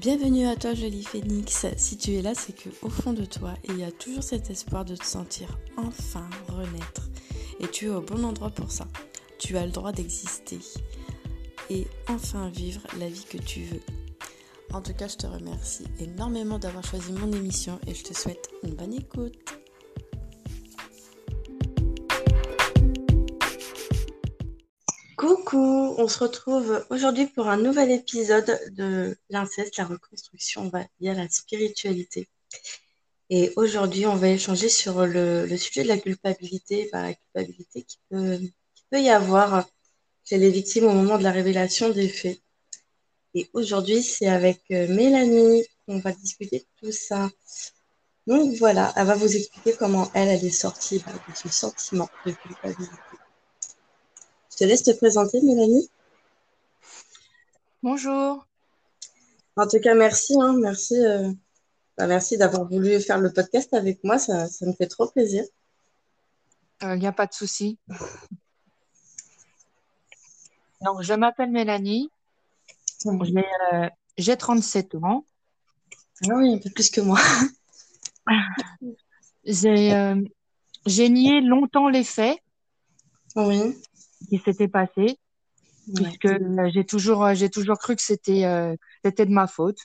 Bienvenue à toi, jolie phénix. Si tu es là, c'est que au fond de toi, il y a toujours cet espoir de te sentir enfin renaître. Et tu es au bon endroit pour ça. Tu as le droit d'exister et enfin vivre la vie que tu veux. En tout cas, je te remercie énormément d'avoir choisi mon émission et je te souhaite une bonne écoute. On se retrouve aujourd'hui pour un nouvel épisode de l'inceste, la reconstruction via la spiritualité. Et aujourd'hui, on va échanger sur le, sujet de la culpabilité, la culpabilité qui peut, y avoir chez les victimes au moment de la révélation des faits. Et aujourd'hui, c'est avec euh, Mélanie qu'on va discuter de tout ça. Donc voilà, elle va vous expliquer comment elle, elle est sortie bah, de ce sentiment de culpabilité. Te laisse te présenter, Mélanie. Bonjour. En tout cas, merci. Hein, merci, euh, bah, merci d'avoir voulu faire le podcast avec moi. Ça, ça me fait trop plaisir. Il euh, n'y a pas de souci. Donc, je m'appelle Mélanie. J'ai 37 euh, ans. Ah oui, un peu plus que moi. J'ai nié longtemps les faits oui. Qui s'étaient passés, puisque euh, j'ai toujours, toujours cru que c'était c'était de ma faute.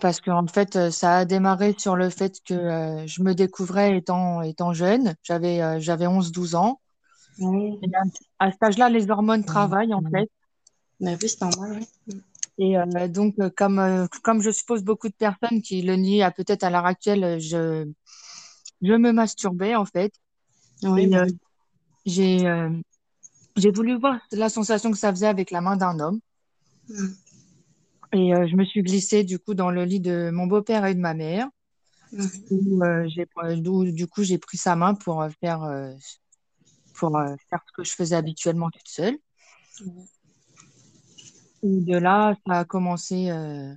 parce qu'en en fait, ça a démarré sur le fait que je me découvrais étant, étant jeune. J'avais j'avais 11-12 ans. À, cet âge-là, les hormones travaillent en fait. Mais oui, c'est normal, oui. Et euh, donc, euh, comme, euh, comme je suppose beaucoup de personnes qui le nient à peut-être à l'heure actuelle, je, je me masturbais en fait. Oui, j'ai j'ai voulu voir la sensation que ça faisait avec la main d'un homme. Mm. Et je me suis glissée du coup dans le lit de mon beau-père et de ma mère. Mm. Où, du coup, j'ai pris sa main pour faire pour euh, faire ce que je faisais habituellement toute seule. Et de là, ça a commencé. Euh,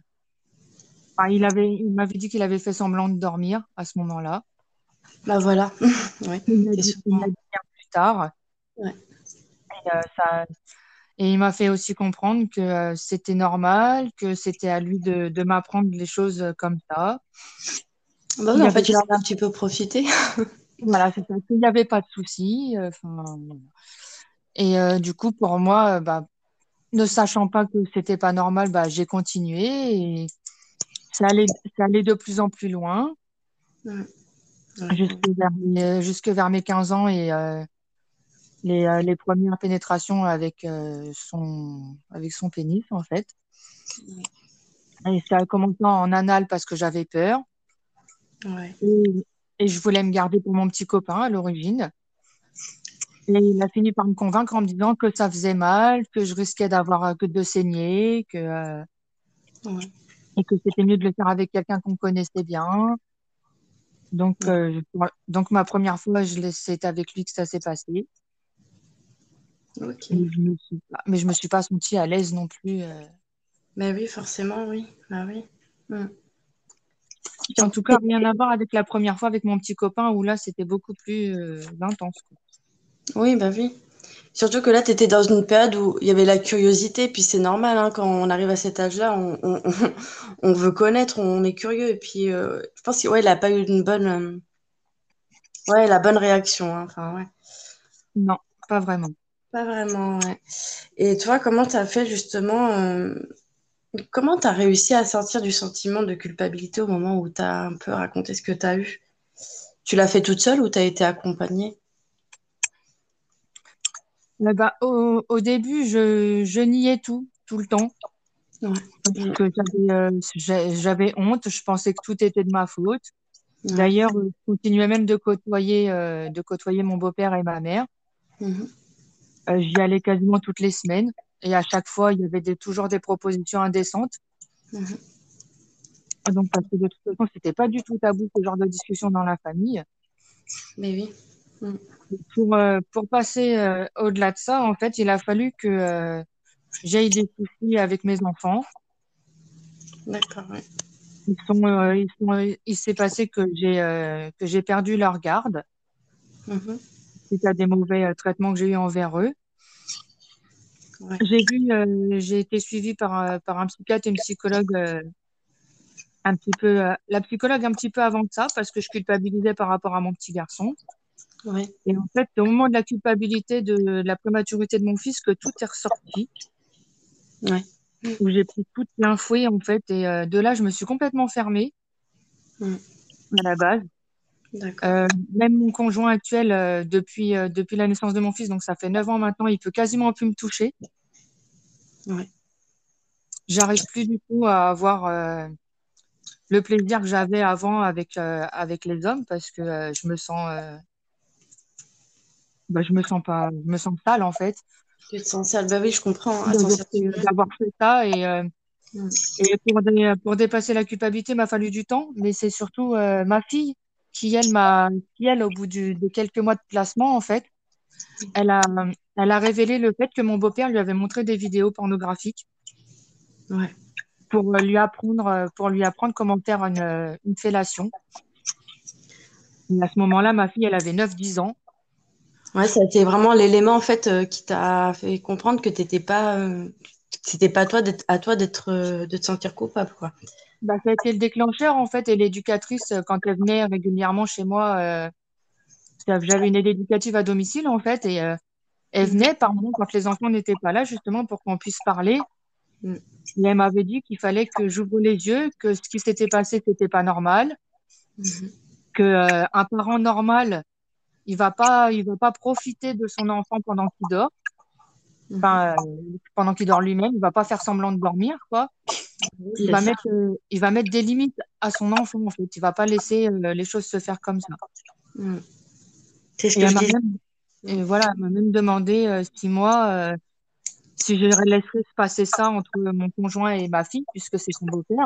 il avait, il m'avait dit qu'il avait fait semblant de dormir à ce moment-là. Bah voilà. Il m'a dit, plus tard. Et, euh, ça, et il m'a fait aussi comprendre que c'était normal, que c'était à lui de, de m'apprendre les choses comme ça. Bah en fait, il a un petit peu profité. Voilà, c'est Il n'y avait pas de souci. Euh, et euh, du coup, pour moi, euh, bah, ne sachant pas que c'était pas normal, bah, j'ai continué et ça allait, ça allait de plus en plus loin. Jusque, vers mes, jusque vers mes 15 ans et les, les premières pénétrations avec, son, avec son pénis, en fait. Et ça a commencé en anal parce que j'avais peur. Ouais. Et je voulais me garder pour mon petit copain à l'origine. Et il a fini par me convaincre en me disant que ça faisait mal, que je risquais d'avoir euh, que de saigner, que, euh, et que c'était mieux de le faire avec quelqu'un qu'on connaissait bien. Donc, euh, donc ma première fois, c'est avec lui que ça s'est passé. mais je me suis pas sentie à l'aise non plus. Mais oui, forcément, oui. Bah oui. Hmm. En tout cas, rien à voir avec la première fois avec mon petit copain où là, c'était beaucoup plus euh, intense. Oui, bah oui. Surtout que là, tu étais dans une période où il y avait la curiosité, puis c'est normal, hein, quand on arrive à cet âge-là, on, veut connaître, on est curieux. Et puis, euh, je pense qu'il ouais, n'a pas eu une bonne, euh, ouais, la bonne réaction. Hein, ouais. Non, pas vraiment. Pas vraiment, ouais. Et toi, comment tu as fait justement Comment tu as réussi à sortir du sentiment de culpabilité au moment où tu as un peu raconté ce que tu as eu? Tu l'as fait toute seule ou tu as été accompagnée? Eh ben, au, début, je, niais tout, tout le temps. Euh, j'avais honte, je pensais que tout était de ma faute. D'ailleurs, je continuais même de côtoyer, euh, de côtoyer mon beau-père et ma mère. Mhm. Euh, j'y allais quasiment toutes les semaines. Et à chaque fois, il y avait toujours des propositions indécentes. Mhm. Donc, parce que de toute façon, c'était pas du tout tabou ce genre de discussion dans la famille. Mais oui. Mhm. Pour, euh, pour passer euh, au-delà de ça, en fait, il a fallu que euh, j'aille des soucis avec mes enfants. D'accord, oui. Ils sont, ils sont, il s'est passé que j'ai que j'ai perdu leur garde. Mmh. Suite à des mauvais traitements que j'ai eu envers eux. J'ai vu, j'ai été suivie par, par un psychiatre et une psychologue un petit peu, la psychologue un petit peu avant ça, parce que je culpabilisais par rapport à mon petit garçon. Ouais. Et en fait, au moment de la culpabilité de, de la prématurité de mon fils, que tout est ressorti. Ouais. Où j'ai pris tout plein fouet, en fait. Et euh, de là, je me suis complètement fermée Mm. à la base. Euh, même mon conjoint actuel, euh, depuis, euh, depuis la naissance de mon fils, donc ça fait 9 ans maintenant, il peut quasiment plus me toucher. Ouais. J'arrive plus du tout à avoir le plaisir que j'avais avant avec, avec les hommes parce que je me sens, bah, je me sens pas, je me sens sale en fait Tu te sens sale. Bah oui, je comprends. hein, d'avoir fait, ça et, euh, Mm. et pour, dé- pour dépasser la culpabilité, il m'a fallu du temps, mais c'est surtout euh, ma fille qui, elle, m'a, qui, elle, au bout du- de quelques mois de placement, en fait, elle a, elle a révélé le fait que mon beau-père lui avait montré des vidéos pornographiques Ouais. pour euh, lui apprendre, euh, pour lui apprendre comment faire une, euh, une fellation. Et à ce moment-là, ma fille, elle avait 9-10 ans. Ouais, ça a été vraiment l'élément en fait euh, qui t'a fait comprendre que t'étais pas, euh, c'était pas toi d'être, à toi d'être, euh, de te sentir coupable, quoi. Bah, ça a été le déclencheur, en fait, et l'éducatrice, euh, quand elle venait régulièrement chez moi, j'avais une aide éducative à domicile, en fait, et elle venait par moment quand les enfants n'étaient pas là, justement, pour qu'on puisse parler. Mm. Et elle m'avait dit qu'il fallait que j'ouvre les yeux, que ce qui s'était passé, c'était pas normal, Mhm. que un parent normal, il va pas, il va pas profiter de son enfant pendant qu'il dort, enfin, euh, pendant qu'il dort lui-même, il va pas faire semblant de dormir, quoi. Il va mettre, euh, il va mettre des limites à son enfant, en fait. Il va pas laisser euh, les choses se faire comme ça. Mm. C'est ce Et que elle je m'a disais. même, et voilà, elle m'a même demandé si moi, si je laisserais se passer ça entre mon conjoint et ma fille, puisque c'est son beau-père.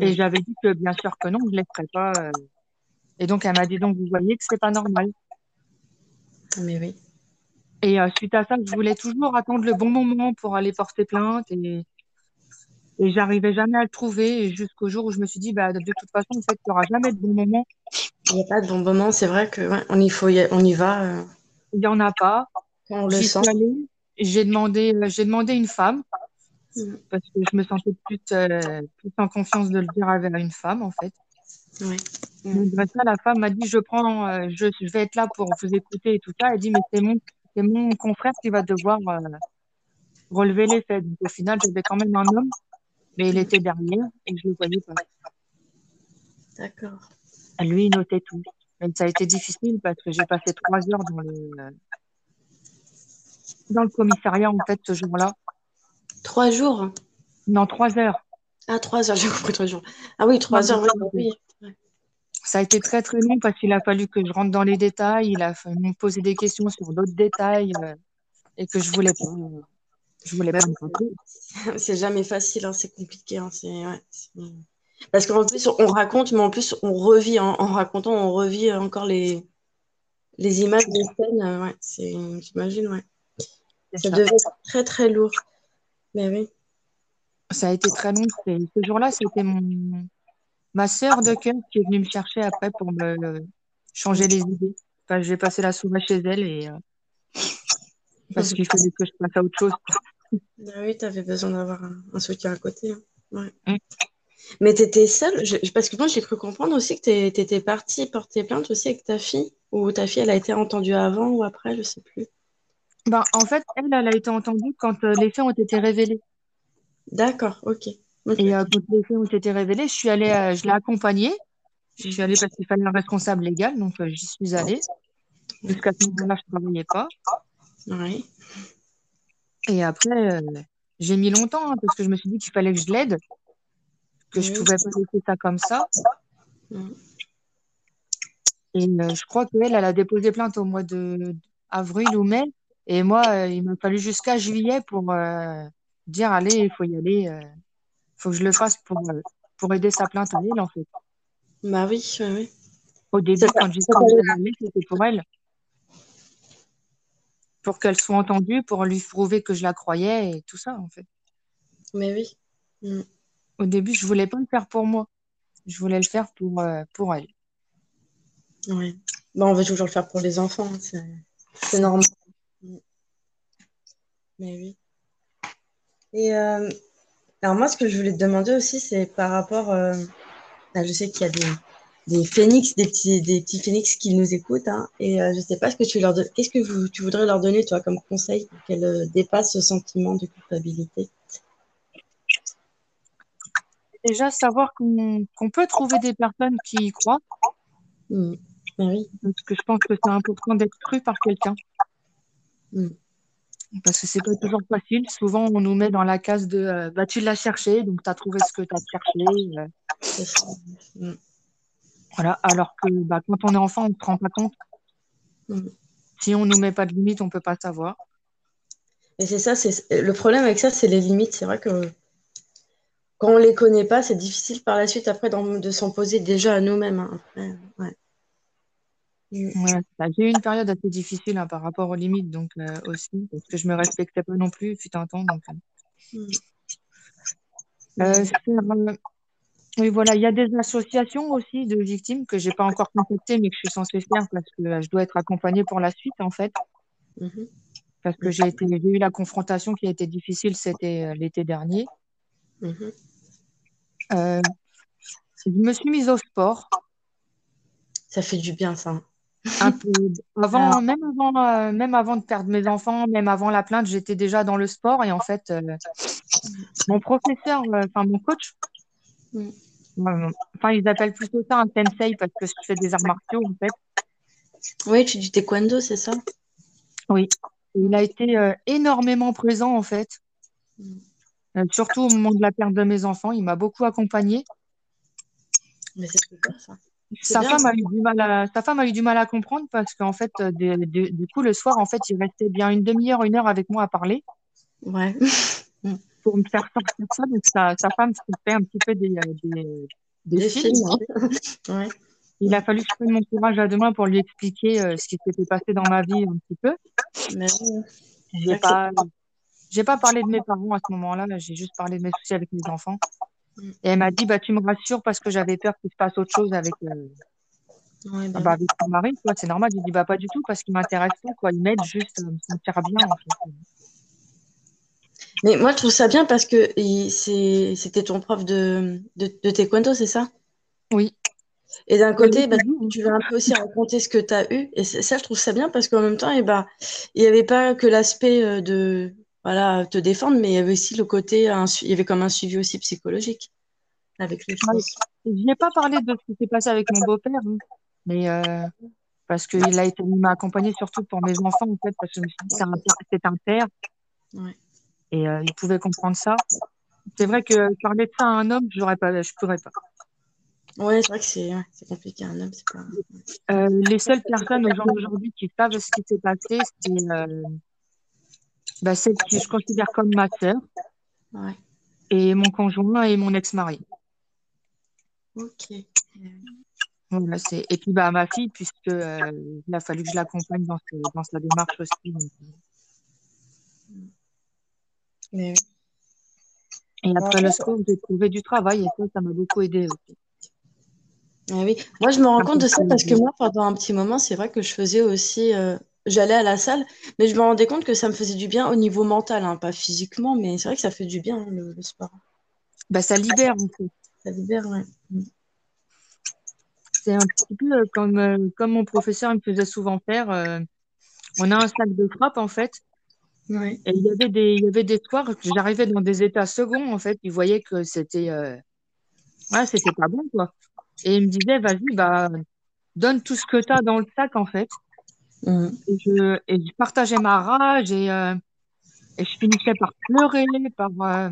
Et Ouais. j'avais dit que bien sûr que non, je ne laisserais pas. Et donc elle m'a dit donc vous voyez que c'est pas normal. Mais oui. Et euh, suite à ça, je voulais toujours attendre le bon moment pour aller porter plainte et et j'arrivais jamais à le trouver jusqu'au jour où je me suis dit bah de toute façon en fait il n'y aura jamais de bon moment, Il n'y a pas de bon moment. C'est vrai que ouais, on y faut, y- on y va euh, il y en a pas. on le sent. j'ai demandé euh, j'ai demandé une femme Mm. parce que je me sentais plus euh, plus en confiance de le dire avec une femme en fait. Ça, la femme m'a dit, je prends, euh, je, je vais être là pour vous écouter et tout ça. Elle dit, mais c'est mon, c'est mon confrère qui va devoir euh, relever les faits. Donc, au final, j'avais quand même un homme, mais il était derrière et je le voyais pas. D'accord. Lui, il notait tout. Mais ça a été difficile parce que j'ai passé trois heures dans le, dans le commissariat, en fait, ce jour-là. Trois jours? Non, trois heures. Ah, trois heures. J'ai compris trois jours. Ah oui, trois heures. Oui, oui. Ça a été très, très long parce qu'il a fallu que je rentre dans les détails. Il a fallu me poser des questions sur d'autres détails euh, et que je voulais pas, euh, je voulais pas me c'est jamais facile. hein, C'est compliqué. hein, ouais, Parce qu'en plus, on raconte, mais en plus, on revit. En, en racontant, on revit encore les, les images, les scènes. euh, Ouais, j'imagine, ouais. Ça ça. devait être très, très lourd. Mais oui. Ça a été très long. Ce jour-là, c'était mon ma sœur de cœur qui est venue me chercher après pour me changer les idées. Enfin, j'ai passé la soirée chez elle et euh, parce qu'il fallait que je passe à autre chose. Ah oui, tu avais besoin d'avoir un, un soutien à côté. hein. Ouais. Mm. Mais tu étais seule, je- parce que moi j'ai cru comprendre aussi que tu étais partie porter plainte aussi avec ta fille, ou ta fille elle a été entendue avant ou après, je sais plus. Ben, en fait, elle, elle a été entendue quand euh, les faits ont été révélés. D'accord, ok. Ok. Et euh, quand les faits ont été révélés, je suis allée, euh, je l'ai accompagnée. Je suis allée parce qu'il fallait un responsable légal, donc euh, j'y suis allée. Jusqu'à ce moment-là, je travaillais pas. Ouais. Et après, euh, j'ai mis longtemps hein, parce que je me suis dit qu'il fallait que je l'aide, que je Oui. pouvais pas laisser ça comme ça. Mm. Et euh, je crois qu'elle, elle a déposé plainte au mois de avril ou mai. Et moi, il m'a fallu jusqu'à juillet pour euh, dire, allez, il faut y aller, euh, faut que je le fasse pour, euh, pour aider sa plainte à elle, en fait. Bah oui, oui, oui. Au début, quand j'ai c'était pour elle. Pour qu'elle soit entendue, pour lui prouver que je la croyais et tout ça, en fait. Mais oui. Mm. Au début, je voulais pas le faire pour moi. Je voulais le faire pour, euh, pour elle. Ouais. Bah, on veut toujours le faire pour les enfants, hein, c'est c'est normal. Mm. Mais oui. Et euh, alors moi, ce que je voulais te demander aussi, c'est par rapport, euh, je sais qu'il y a des, des phénix, des petits, des petits phénix qui nous écoutent, hein, et euh, je sais pas ce que tu leur qu'est-ce que vous, tu voudrais leur donner, toi, comme conseil pour qu'elles euh, dépassent ce sentiment de culpabilité? Déjà, savoir qu'on peut trouver des personnes qui y croient. Mmh. Ben oui. Parce que je pense que c'est important d'être cru par quelqu'un. Mmh. Parce que c'est pas toujours facile. Souvent, on nous met dans la case de euh, bah, tu l'as cherché, donc tu as trouvé ce que tu as cherché. euh. Ça. Mmh. Voilà. Alors que bah, quand on est enfant, on ne se rend pas compte. Mmh. Si on nous met pas de limite, on peut pas savoir. Et c'est ça, c'est le problème avec ça, c'est les limites. C'est vrai que quand on les connaît pas, c'est difficile par la suite après de s'en poser déjà à nous-mêmes. hein. Ouais. Ouais, bah, j'ai eu une période assez difficile hein, par rapport aux limites, donc euh, aussi, parce que je me respectais pas non plus, fut un temps. Donc, euh, Mm. euh, euh, oui, voilà, il y a des associations aussi de victimes que j'ai pas encore contactées, mais que je suis censée faire parce que je dois être accompagnée pour la suite, en fait, Mhm. parce que j'ai eu la confrontation qui a été difficile, c'était l'été dernier. Mhm. Euh, je me suis mise au sport Ça fait du bien, ça. Un peu avant, même avant, euh, même avant de perdre mes enfants, même avant la plainte, j'étais déjà dans le sport et en fait, euh, mon professeur, euh, enfin mon coach, Mm. enfin ils appellent plutôt ça un sensei parce que je fais des arts martiaux en fait. Oui, tu dis taekwondo, c'est ça? Oui, il a été euh, énormément présent en fait, Mm. Euh, surtout au moment de la perte de mes enfants. Il m'a beaucoup accompagnée. Mais c'est super, ça. Sa bien, femme a eu du mal à, sa femme a eu du mal à comprendre parce qu'en fait, euh, de- de- du coup, le soir, en fait, il restait bien une demi-heure, une heure avec moi à parler. Ouais. pour me faire sortir ça. Donc, sa, sa femme se fait un petit peu des, euh, des, des Des films. films, hein. Ouais. Il a fallu que je prenne mon courage à deux mains pour lui expliquer euh, ce qui s'était passé dans ma vie un petit peu. Mais. J'ai pas, j'ai pas parlé de mes parents à ce moment-là. J'ai juste parlé de mes soucis avec mes enfants. Et elle m'a dit, bah, tu me rassures parce que j'avais peur qu'il se passe autre chose avec, euh, Ouais, ah bah bah, avec mon mari. Quoi. C'est normal. J'ai dit, bah, pas du tout parce qu'il m'intéresse pas. Quoi. Il m'aide juste à me sentir bien, en fait. Mais moi, je trouve ça bien parce que c'est- c'était ton prof de, de, de taekwondo, c'est ça? Oui. Et d'un côté, bah, tu vas un peu aussi raconter ce que tu as eu. Et ça, je trouve ça bien parce qu'en même temps, eh ben, il n'y avait pas que l'aspect euh, de voilà, te défendre, mais il y avait aussi le côté, un il y avait comme un suivi aussi psychologique avec Ouais. pense. Je n'ai pas parlé de ce qui s'est passé avec mon beau-père, hein. mais euh, parce qu'il a été, il m'a accompagné surtout pour mes enfants, en fait, parce que c'est un, père- c'est un père, Ouais. et euh, il pouvait comprendre ça. C'est vrai que parler de ça à un homme, j'aurais pas, je pourrais pas. Ouais, c'est vrai que c'est ouais, c'est compliqué, un homme, c'est pas. Euh, les seules personnes au jour d'aujourd'hui qui savent ce qui s'est passé, c'est euh, bah, celle que je considère comme ma sœur, Ouais. et mon conjoint et mon ex-mari. Ok. Voilà. Et puis bah, ma fille, puisque euh, il a fallu que je l'accompagne dans, ce- dans sa démarche aussi. donc, euh. Mais Et après le sport, j'ai trouvé du travail et ça, ça m'a beaucoup aidé aussi. Ah oui, moi je me rends compte de ça parce que moi pendant un petit moment, c'est vrai que je faisais aussi, euh, j'allais à la salle, mais je me rendais compte que ça me faisait du bien au niveau mental, hein, pas physiquement, mais c'est vrai que ça fait du bien hein, le, le sport. Bah, ça libère en fait. Ça libère, ouais. C'est un petit peu euh, comme, euh, comme mon professeur il me faisait souvent faire. euh, on a un sac de frappe en fait. Ouais. Et il y avait des, il y avait des soirs que j'arrivais dans des états seconds en fait. Il voyait que c'était euh, ouais, c'était pas bon quoi. Et il me disait, vas-y, bah, donne tout ce que tu as dans le sac en fait. Mm. Et je, et je partageais ma rage et, euh, et je finissais par pleurer, par, euh,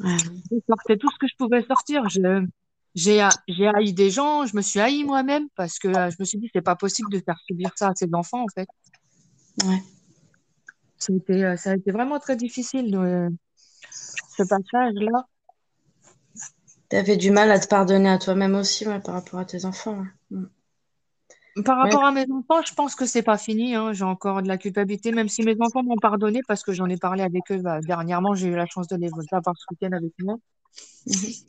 Ouais. je sortais tout ce que je pouvais sortir. Je, j'ai, j'ai haï des gens, je me suis haï moi-même parce que euh, je me suis dit, c'est pas possible de faire subir ça à ces enfants, en fait. Ouais. Ça a été, euh, ça a été vraiment très difficile, ce passage-là. T'avais du mal à te pardonner à toi-même aussi, ouais, par rapport à tes enfants. ouais. Par Ouais. rapport à mes enfants, je pense que c'est pas fini, hein. J'ai encore de la culpabilité, même si mes enfants m'ont pardonné parce que j'en ai parlé avec eux, bah, dernièrement, j'ai eu la chance de les avoir ce week-end avec moi. Mhm.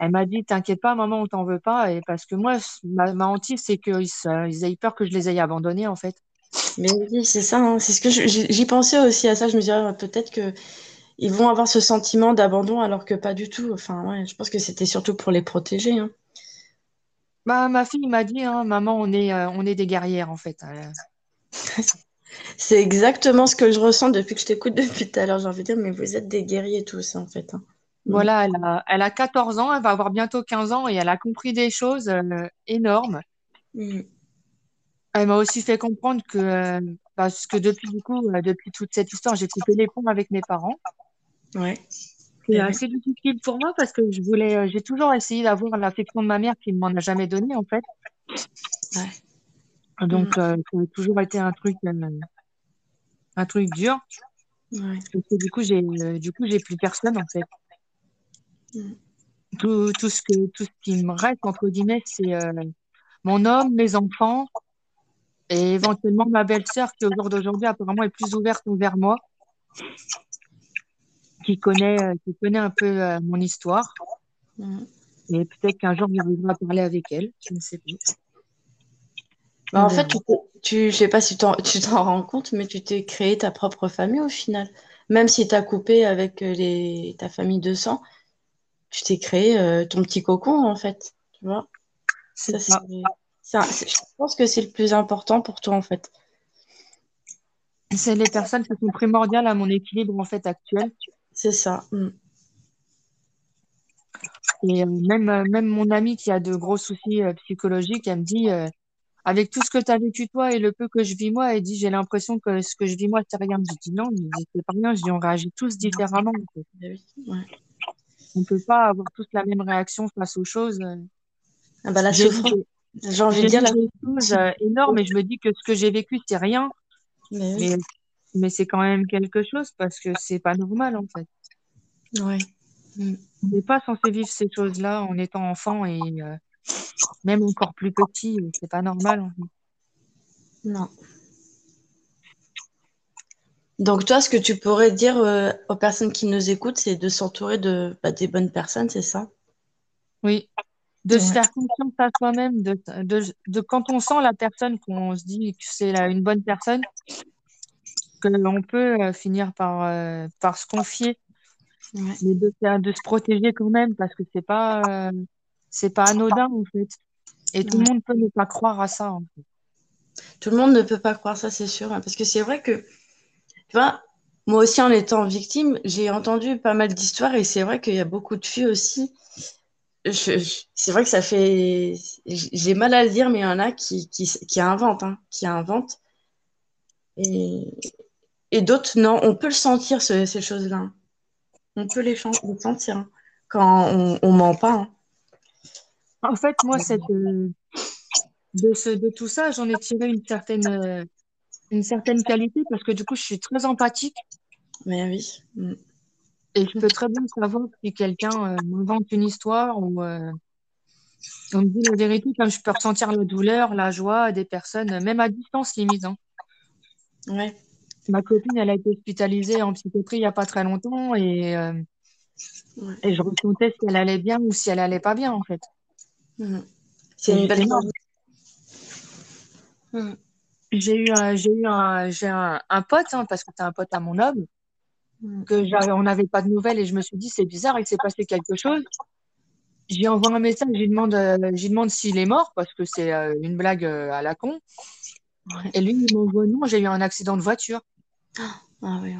Elle m'a dit, t'inquiète pas, maman, on t'en veut pas. Et parce que moi, ma, ma hantise, c'est qu'ils ils aient peur que je les aie abandonnés, en fait. Mais oui, c'est ça, hein, c'est ce que j'y pensais aussi à ça. Je me disais, ah, peut-être que ils vont avoir ce sentiment d'abandon alors que pas du tout. Enfin, ouais, je pense que c'était surtout pour les protéger. hein. Bah, ma fille m'a dit, hein, maman, on est, euh, on est des guerrières en fait. Euh, C'est exactement ce que je ressens depuis que je t'écoute depuis tout à l'heure. J'ai envie de dire, mais vous êtes des guerriers tous, en fait. hein. Mm. voilà, elle a, elle a 14 ans, elle va avoir bientôt 15 ans et elle a compris des choses euh, énormes. Mm. Elle m'a aussi fait comprendre que, euh, parce que depuis du coup, depuis toute cette histoire, j'ai coupé les ponts avec mes parents. Ouais. C'est assez difficile pour moi parce que je voulais, euh, j'ai toujours essayé d'avoir l'affection de ma mère qui ne m'en a jamais donné en fait. Ouais. Donc, euh, ça a toujours été un truc, euh, un truc dur. Ouais. Que du coup, j'ai, du coup, j'ai plus personne en fait. Mm. Tout, tout ce que, tout ce qui me reste entre guillemets, c'est euh, mon homme, mes enfants et éventuellement ma belle-sœur qui au jour d'aujourd'hui apparemment est plus ouverte envers moi, qui connaît, euh, qui connaît un peu euh, mon histoire. Mm. Et peut-être qu'un jour j'arriverai à parler avec elle, je ne sais pas. Bah, en fait, tu, tu, je sais pas si tu t'en rends compte, mais tu t'es créé ta propre famille au final. Même si tu as coupé avec euh, les, ta famille de sang, tu t'es créé euh, ton petit cocon, en fait. Tu vois? Ça, un- je pense que c'est le plus important pour toi, en fait. C'est les personnes qui sont primordiales à mon équilibre en fait actuel. C'est ça. Mm. Et euh, même, euh, même mon amie qui a de gros soucis euh, psychologiques, elle me dit, euh, avec tout ce que tu as vécu toi et le peu que je vis moi, elle dit, j'ai l'impression que ce que je vis moi, c'est rien. Je dis non, c'est pas rien. Je dis, on réagit tous différemment. en fait. Bah. Ouais. On peut pas avoir tous la même réaction face aux choses. Ah bah, la J'ai souffrance, envie de dire la euh, énormes et je me dis que ce que j'ai vécu, c'est rien. Mais oui. Mais, mais c'est quand même quelque chose parce que c'est pas normal en fait. Ouais. On n'est pas censé vivre ces choses-là en étant enfant et euh, même encore plus petit, c'est pas normal. en fait. Non. Donc toi, ce que tu pourrais dire euh, aux personnes qui nous écoutent, c'est de s'entourer de bah, des bonnes personnes, c'est ça? Oui, de se faire confiance à soi-même, de, de, de quand on sent la personne, qu'on se dit que c'est une bonne personne, que l'on peut euh, finir par, euh, par se confier, Ouais. mais de, se protéger quand même parce que c'est pas, euh, c'est pas anodin en fait. Et tout le monde peut ne pas croire à ça. en fait. Tout le monde ne peut pas croire ça, c'est sûr, hein, parce que c'est vrai que, tu vois, moi aussi en étant victime, j'ai entendu pas mal d'histoires et c'est vrai qu'il y a beaucoup de filles aussi. Je- je- c'est vrai que ça fait, j'ai mal à le dire, mais il y en a qui, qui, qui inventent, hein, qui inventent. Et, et d'autres, non, on peut le sentir, ce- ces choses-là. On peut les, sentir hein, quand on, on ment pas. hein. En fait, moi, cette, euh, de, ce, de tout ça, j'en ai tiré une certaine, euh, une certaine qualité parce que du coup, je suis très empathique Mais oui. Mm. et je peux très bien savoir si quelqu'un euh, m'invente une histoire ou euh, on me dit la vérité, comme je peux ressentir la douleur, la joie des personnes, même à distance limite. hein. Ouais. Ma copine, elle a été hospitalisée en psychiatrie il n'y a pas très longtemps et, euh, Ouais. et je ressentais si elle allait bien ou si elle allait pas bien en fait. Mm. C'est Et une belle justement, chose. Mm. j'ai eu un, j'ai eu un, j'ai un, un pote, hein, parce que c'est un pote à mon homme, Mm. que on n'avait pas de nouvelles et je me suis dit c'est bizarre, il s'est passé quelque chose. J'y envoie un message, j'y demande, euh, j'y demande s'il est mort parce que c'est euh, une blague euh, à la con. Et lui, il m'envoie non, j'ai eu un accident de voiture. Ah oui, ouais.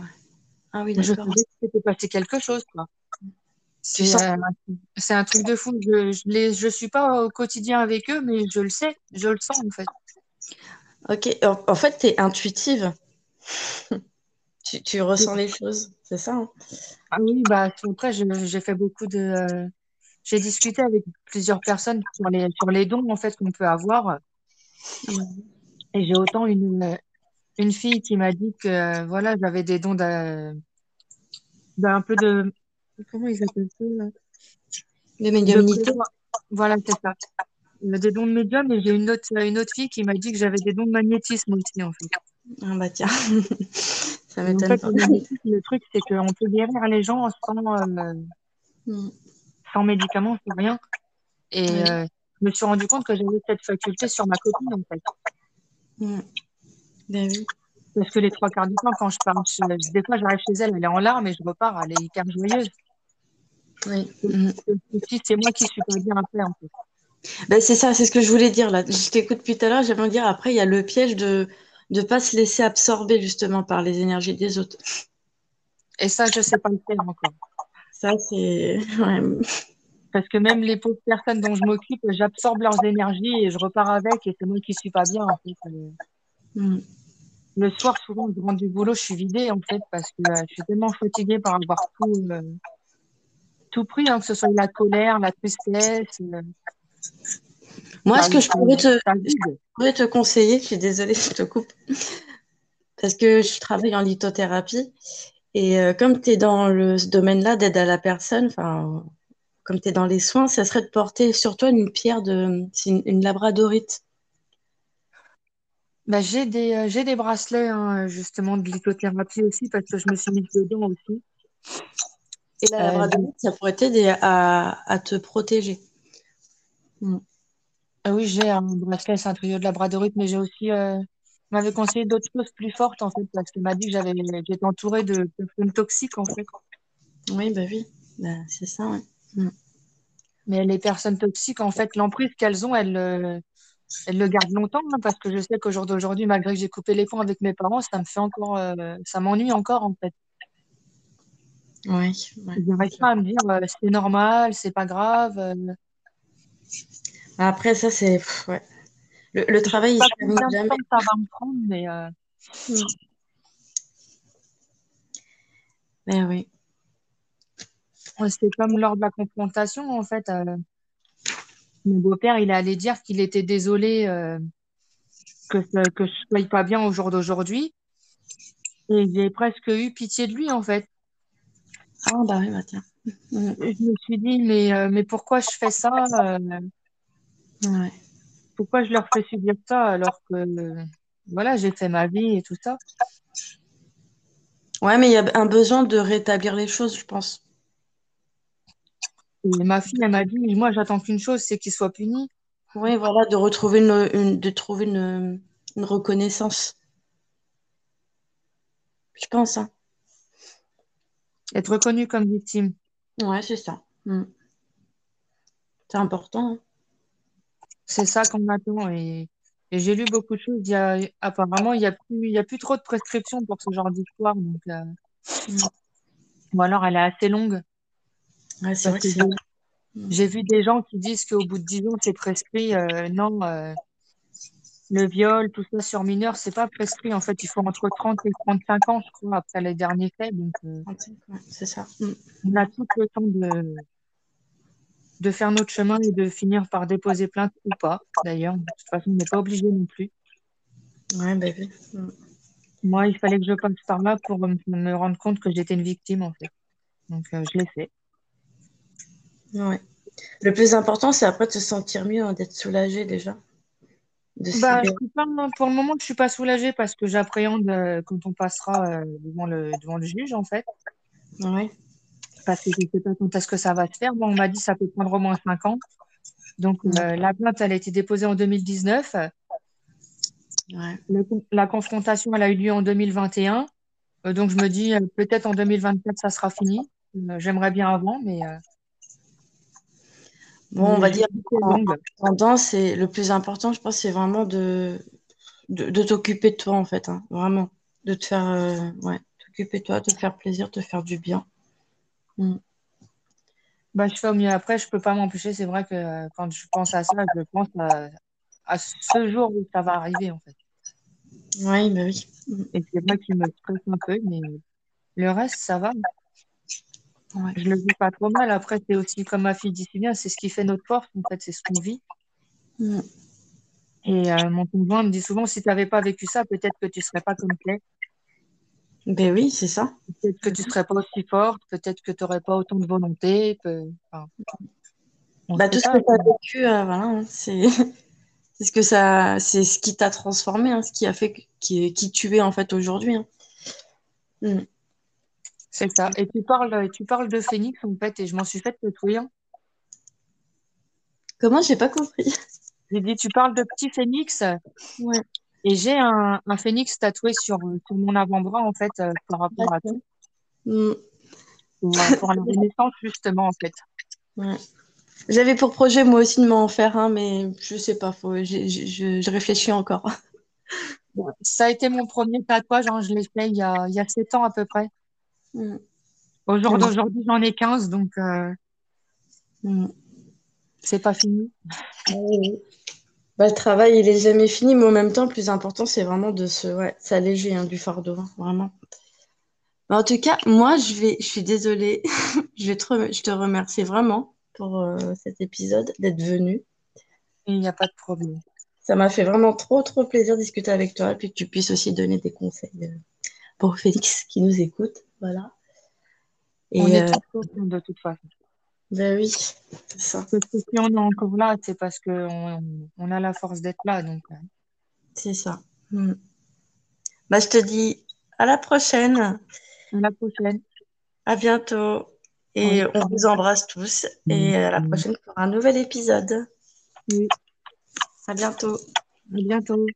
Ah oui, Je d'accord. savais qu'il s'était passé quelque chose, quoi. C'est euh, c'est un truc de fou. Je, je les, je suis pas au quotidien avec eux, mais je le sais, je le sens en fait. Ok. En, en fait, tu es intuitive. Tu, tu ressens les choses. C'est ça. hein Ah oui, bah après, j'ai fait beaucoup de. euh, j'ai discuté avec plusieurs personnes sur les, sur les dons en fait qu'on peut avoir. Et j'ai autant une, une fille qui m'a dit que euh, voilà, j'avais des dons d'un peu de. Comment ils appellent ça là? De médiumnité. Voilà, c'est ça. Il y a des dons de médium et j'ai une autre, une autre fille qui m'a dit que j'avais des dons de magnétisme aussi en fait. Ah bah tiens. Ça en m'étonne fait, le truc, c'est qu'on peut guérir les gens sans, euh, Mm. sans médicaments, sans rien. Et euh, je me suis rendu compte que j'avais cette faculté sur ma copine, en fait. Mm. Ben oui. Parce que les trois quarts du temps, quand je pars, des fois, j'arrive chez elle, elle est en larmes et je repars, elle est hyper joyeuse. Oui. C'est moi qui suis pas bien après, en fait. Ben, c'est ça, c'est ce que je voulais dire là. Je t'écoute depuis tout à l'heure, j'aimerais dire après, il y a le piège de ne pas se laisser absorber justement par les énergies des autres. Et ça, je ne sais pas le faire encore. Ça, c'est. Parce que même les pauvres personnes dont je m'occupe, j'absorbe leurs énergies et je repars avec et c'est moi qui ne suis pas bien en fait. Mm. Le soir, souvent, je rentre du boulot, je suis vidée en fait parce que euh, je suis tellement fatiguée par avoir tout, euh, tout pris, hein, que ce soit la colère, la tristesse. Euh, moi, ce que je pourrais, te, te conseiller, je suis désolée, je te coupe, parce que je travaille en lithothérapie et comme tu es dans le domaine-là d'aide à la personne, enfin, comme tu es dans les soins, ça serait de porter sur toi une pierre de. une, labradorite. Bah, j'ai des, euh, j'ai des bracelets, hein, justement, de lithothérapie aussi, parce que je me suis mise dedans aussi. Et la labradorite, ça pourrait t'aider à, te protéger. Mm. Ah oui, j'ai un bracelet, c'est un trio de labradorite, mais j'ai aussi. Euh, m'avait conseillé d'autres choses plus fortes, en fait, parce qu'il m'a dit que j'avais, j'étais entourée de personnes toxiques, en fait. Oui, bah oui, bah, c'est ça, ouais. Mm. Mais les personnes toxiques, en fait, l'emprise qu'elles ont, elles, euh, elles le gardent longtemps, hein, parce que je sais qu'au jour d'aujourd'hui, malgré que j'ai coupé les ponts avec mes parents, ça me fait encore, euh, ça m'ennuie encore, en fait. Oui. Ouais. Je pas à me dire, c'est normal, c'est pas grave. Après, ça, c'est. Ouais. Le, le travail, il jamais. Ça va me prendre, mais. Euh... Mais oui. C'est comme lors de la confrontation, en fait. Euh, mon beau-père, il est allé dire qu'il était désolé euh, que, que je ne sois pas bien au jour d'aujourd'hui. Et j'ai presque eu pitié de lui, en fait. Ah, bah oui, bah tiens. Je me suis dit, mais, euh, mais pourquoi je fais ça pourquoi je leur fais subir ça alors que voilà, j'ai fait ma vie et tout ça? Ouais, mais il y a un besoin de rétablir les choses, je pense. Et ma fille, elle m'a dit, moi, j'attends qu'une chose, c'est qu'il soit puni. Oui, voilà, de retrouver une, de trouver une, reconnaissance. Je pense. Hein. Être reconnu comme victime. Ouais, c'est ça. Mm. C'est important. Hein. C'est ça qu'on attend. Et, j'ai lu beaucoup de choses. Il y a, apparemment, il n'y a, plus, il y a plus trop de prescriptions pour ce genre d'histoire. Donc, euh, ou alors, elle est assez longue. J'ai vu des gens qui disent qu'au bout de 10 ans, c'est prescrit. Euh, non, euh, le viol, tout ça sur mineur, c'est pas prescrit. En fait, il faut entre 30 et 35 ans, je crois, après les derniers faits. Donc, c'est ça. On a tout le temps de, de faire notre chemin et de finir par déposer plainte ou pas, d'ailleurs. De toute façon, on n'est pas obligé non plus. Ouais, bébé. Mm. Moi, il fallait que je passe par là pour me rendre compte que j'étais une victime, en fait. Donc, euh, je l'ai fait. Ouais. Le plus important, c'est après de se sentir mieux, hein, d'être soulagé déjà. bah, pour le moment, je ne suis pas soulagée parce que j'appréhende euh, quand on passera euh, devant, le, devant le juge, en fait. Ouais parce que je ne sais pas quand est-ce que ça va se faire. Bon, on m'a dit que ça peut prendre au moins 5 ans. Donc, euh, la plainte, elle a été déposée en 2019. La, confrontation, elle a eu lieu en 2021. Euh, donc, je me dis, peut-être en 2024, ça sera fini. J'aimerais bien avant, mais. Bon, on va dire en c'est le plus important, je pense, c'est vraiment de, de, t'occuper de toi, en fait. Hein, vraiment. De te faire. ouais, t'occuper de toi, te faire plaisir, te faire du bien. Mm. Bah, je fais au mieux après, je peux pas m'empêcher. C'est vrai que euh, quand je pense à ça, je pense à, ce jour où ça va arriver, en fait. Oui, bah oui. Et c'est vrai qu'il me stresse un peu, mais le reste, ça va. Je le vis pas trop mal. Après, c'est aussi comme ma fille dit si bien, c'est ce qui fait notre force, en fait, c'est ce qu'on vit. Mm. Et euh, mon conjoint me dit souvent, si tu n'avais pas vécu ça, peut-être que tu serais pas comme tu ben oui, c'est ça. Peut-être que tu serais pas aussi forte, peut-être que tu n'aurais pas autant de volonté. bah, tout ce que tu as vécu, euh, voilà, hein, c'est ce que ça, c'est ce qui t'a transformé, hein, ce qui a fait qui, qui tu es en fait aujourd'hui. Hein. Mm. C'est ça. Et tu parles, tu parles de Phoenix en fait, et je m'en suis fait tatouer. Comment J'ai pas compris? J'ai dit, tu parles de petit Phoenix. Ouais. Et j'ai un, un phénix tatoué sur, sur mon avant-bras, en fait, euh, par rapport à tout. Mm. Pour, euh, pour la renaissance, justement, en fait. Ouais. J'avais pour projet, moi aussi, de m'en faire un, mais je sais pas, faut, je, je, je réfléchis encore. Ça a été mon premier tatouage, hein, je l'ai fait il y a, il y a 7 ans à peu près. Au jour d'aujourd'hui, j'en ai 15, donc euh, Mm. c'est pas fini. Oui. Bah, le travail, il est jamais fini, mais en même temps, le plus important, c'est vraiment de se, ouais, s'alléger hein, du fardeau, hein, vraiment. Bah, en tout cas, moi, je vais, je suis désolée, je vais te, rem- je te remercie vraiment pour euh, cet épisode, d'être venu. Il n'y a pas de problème. Ça m'a fait vraiment trop, trop plaisir de discuter avec toi, et puis que tu puisses aussi donner des conseils euh, pour Félix qui nous écoute, voilà. On Et est euh, tous de toute façon. ben oui, c'est ça, Parce que si on est encore là, c'est parce qu'on on a la force d'être là. Donc, euh, c'est ça. Mm. Bah, je te dis à la prochaine. à la prochaine. À bientôt. Et Oui. on vous embrasse tous. Et à la prochaine pour un nouvel épisode. Oui. À bientôt. À bientôt.